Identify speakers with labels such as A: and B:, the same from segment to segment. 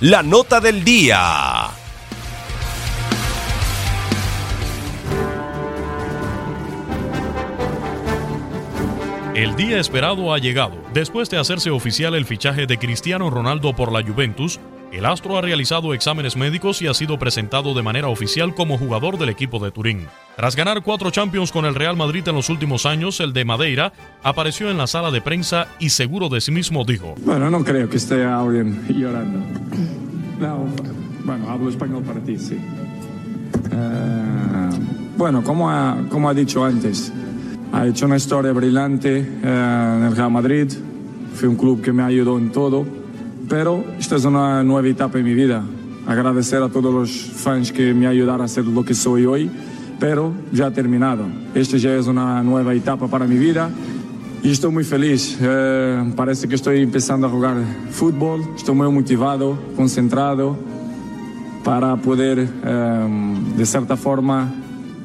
A: la nota del día.
B: El día esperado ha llegado. Después de hacerse oficial el fichaje de Cristiano Ronaldo por la Juventus, el astro ha realizado exámenes médicos y ha sido presentado de manera oficial como jugador del equipo de Turín. Tras ganar cuatro Champions con el Real Madrid en los últimos años, el de Madeira apareció en la sala de prensa y seguro de sí mismo dijo:
C: Bueno, no creo que esté alguien llorando. No, bueno, hablo español para ti, sí. Eh, bueno, como ha, como ha dicho antes, ha hecho una historia brillante eh, en el Real Madrid. Fue un club que me ayudó en todo. Pero esta es una nueva etapa en mi vida. Agradecer a todos los fans que me ayudaron a ser lo que soy hoy. Pero ya terminado. Esta ya es una nueva etapa para mi vida. Y estoy muy feliz. Eh, parece que estoy empezando a jugar fútbol. Estoy muy motivado, concentrado para poder, eh, de cierta forma,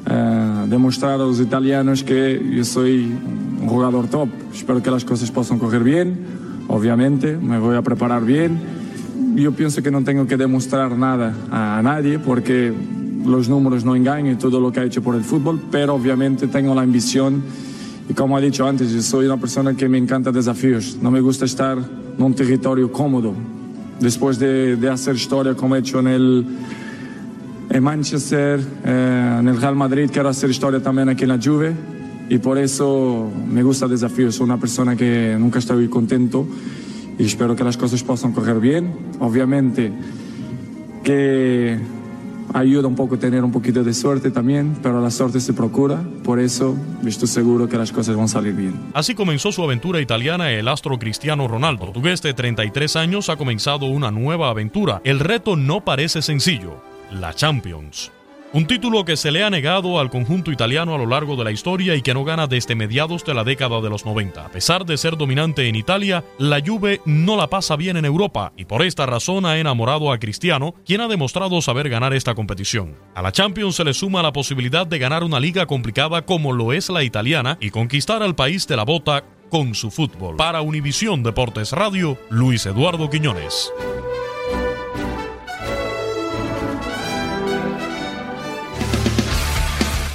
C: eh, demostrar a los italianos que yo soy un jugador top. Espero que las cosas puedan correr bien. Obviamente, me voy a preparar bien. Yo pienso que no tengo que demostrar nada a nadie porque los números no engañan todo lo que ha hecho por el fútbol, pero obviamente tengo la ambición y como he dicho antes, soy una persona que me encanta desafíos. No me gusta estar en un territorio cómodo. Después de, hacer historia como he hecho en el Manchester, eh, en el Real Madrid, quiero hacer historia también aquí en la Juve. Y por eso me gusta el desafío. Soy una persona que nunca estoy contento y espero que las cosas puedan correr bien. Obviamente que ayuda un poco tener un poquito de suerte también, pero la suerte se procura, por eso estoy seguro que las cosas van a salir bien.
B: Así comenzó su aventura italiana el astro Cristiano Ronaldo. Portugués de 33 años ha comenzado una nueva aventura. El reto no parece sencillo, la Champions. Un título que se le ha negado al conjunto italiano a lo largo de la historia y que no gana desde mediados de la década de los 90. A pesar de ser dominante en Italia, la Juve no la pasa bien en Europa y por esta razón ha enamorado a Cristiano, quien ha demostrado saber ganar esta competición. A la Champions se le suma la posibilidad de ganar una liga complicada como lo es la italiana y conquistar al país de la bota con su fútbol. Para Univisión Deportes Radio, Luis Eduardo Quiñones.